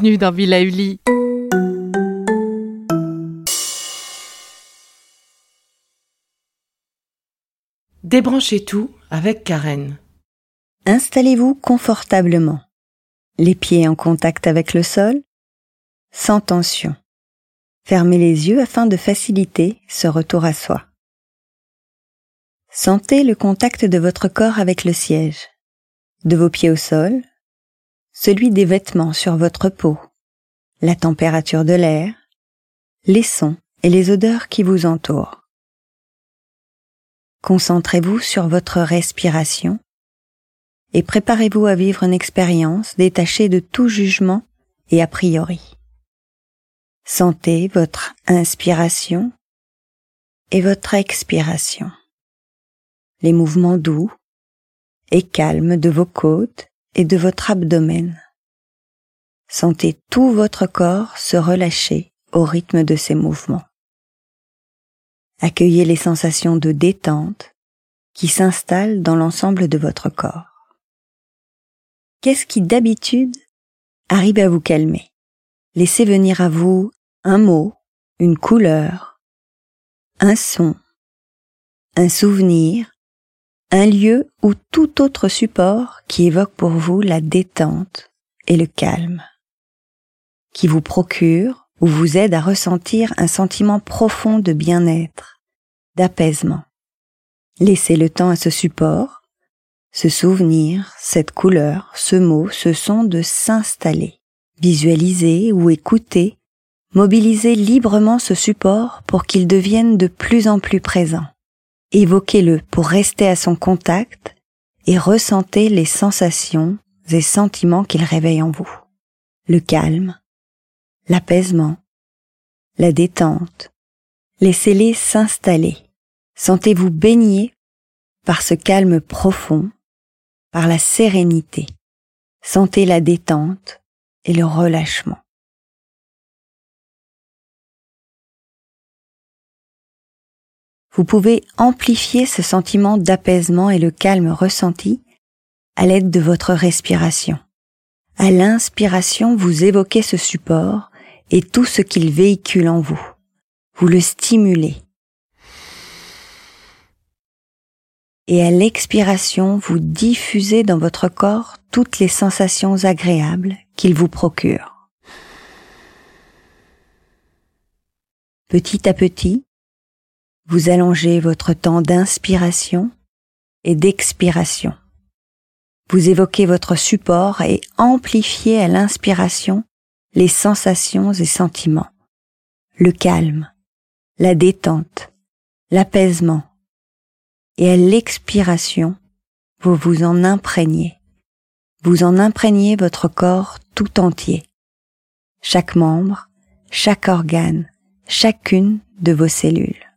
Bienvenue dans Villa Uli. Débranchez tout avec Karen. Installez-vous confortablement, les pieds en contact avec le sol, sans tension. Fermez les yeux afin de faciliter ce retour à soi. Sentez le contact de votre corps avec le siège, de vos pieds au sol, celui des vêtements sur votre peau, la température de l'air, les sons et les odeurs qui vous entourent. Concentrez-vous sur votre respiration et préparez-vous à vivre une expérience détachée de tout jugement et a priori. Sentez votre inspiration et votre expiration, les mouvements doux et calmes de vos côtes et de votre abdomen. Sentez tout votre corps se relâcher au rythme de ces mouvements. Accueillez les sensations de détente qui s'installent dans l'ensemble de votre corps. Qu'est-ce qui d'habitude arrive à vous calmer? Laissez venir à vous un mot, une couleur, un son, un souvenir, un lieu ou tout autre support qui évoque pour vous la détente et le calme, qui vous procure ou vous aide à ressentir un sentiment profond de bien-être, d'apaisement. Laissez le temps à ce support, ce souvenir, cette couleur, ce mot, ce son de s'installer. Visualisez ou écoutez, mobilisez librement ce support pour qu'il devienne de plus en plus présent. Évoquez-le pour rester à son contact et ressentez les sensations et sentiments qu'il réveille en vous. Le calme, l'apaisement, la détente. Laissez-les s'installer. Sentez-vous baigner par ce calme profond, par la sérénité. Sentez la détente et le relâchement. Vous pouvez amplifier ce sentiment d'apaisement et le calme ressenti à l'aide de votre respiration. À l'inspiration, vous évoquez ce support et tout ce qu'il véhicule en vous. Vous le stimulez. Et à l'expiration, vous diffusez dans votre corps toutes les sensations agréables qu'il vous procure. Petit à petit, vous allongez votre temps d'inspiration et d'expiration. Vous évoquez votre support et amplifiez à l'inspiration les sensations et sentiments, le calme, la détente, l'apaisement, et à l'expiration, vous vous en imprégnez. Vous en imprégnez votre corps tout entier, chaque membre, chaque organe, chacune de vos cellules.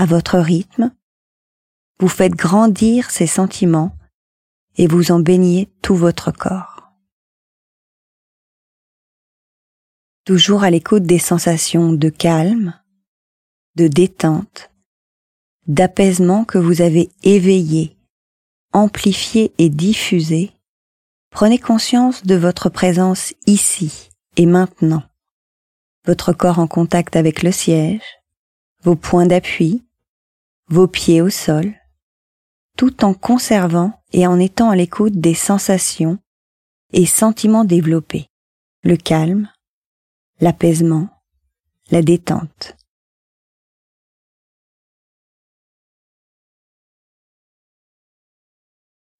À votre rythme, vous faites grandir ces sentiments et vous en baignez tout votre corps. Toujours à l'écoute des sensations de calme, de détente, d'apaisement que vous avez éveillées, amplifiées et diffusées, prenez conscience de votre présence ici et maintenant, votre corps en contact avec le siège, vos points d'appui, vos pieds au sol, tout en conservant et en étant à l'écoute des sensations et sentiments développés, le calme, l'apaisement, la détente.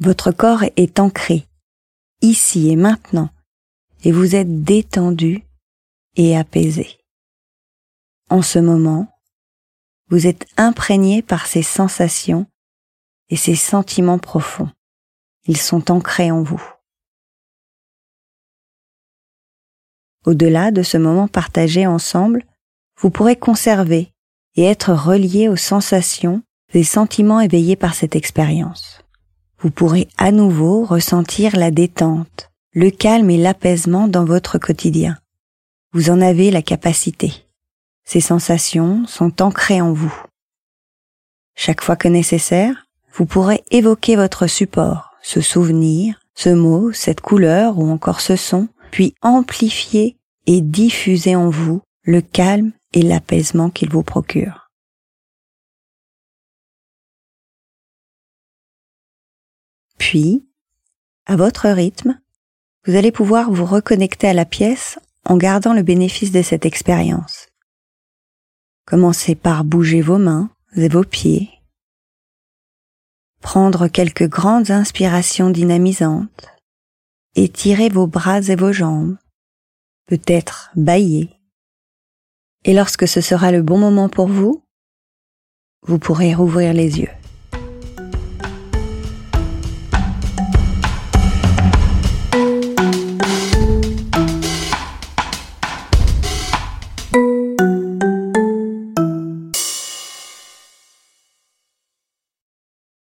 Votre corps est ancré, ici et maintenant, et vous êtes détendu et apaisé. En ce moment, vous êtes imprégné par ces sensations et ces sentiments profonds. Ils sont ancrés en vous. Au-delà de ce moment partagé ensemble, vous pourrez conserver et être relié aux sensations et sentiments éveillés par cette expérience. Vous pourrez à nouveau ressentir la détente, le calme et l'apaisement dans votre quotidien. Vous en avez la capacité. Ces sensations sont ancrées en vous. Chaque fois que nécessaire, vous pourrez évoquer votre support, ce souvenir, ce mot, cette couleur ou encore ce son, puis amplifier et diffuser en vous le calme et l'apaisement qu'il vous procure. Puis, à votre rythme, vous allez pouvoir vous reconnecter à la pièce en gardant le bénéfice de cette expérience. Commencez par bouger vos mains et vos pieds, prendre quelques grandes inspirations dynamisantes, étirer vos bras et vos jambes, peut-être bailler. Et lorsque ce sera le bon moment pour vous, vous pourrez rouvrir les yeux.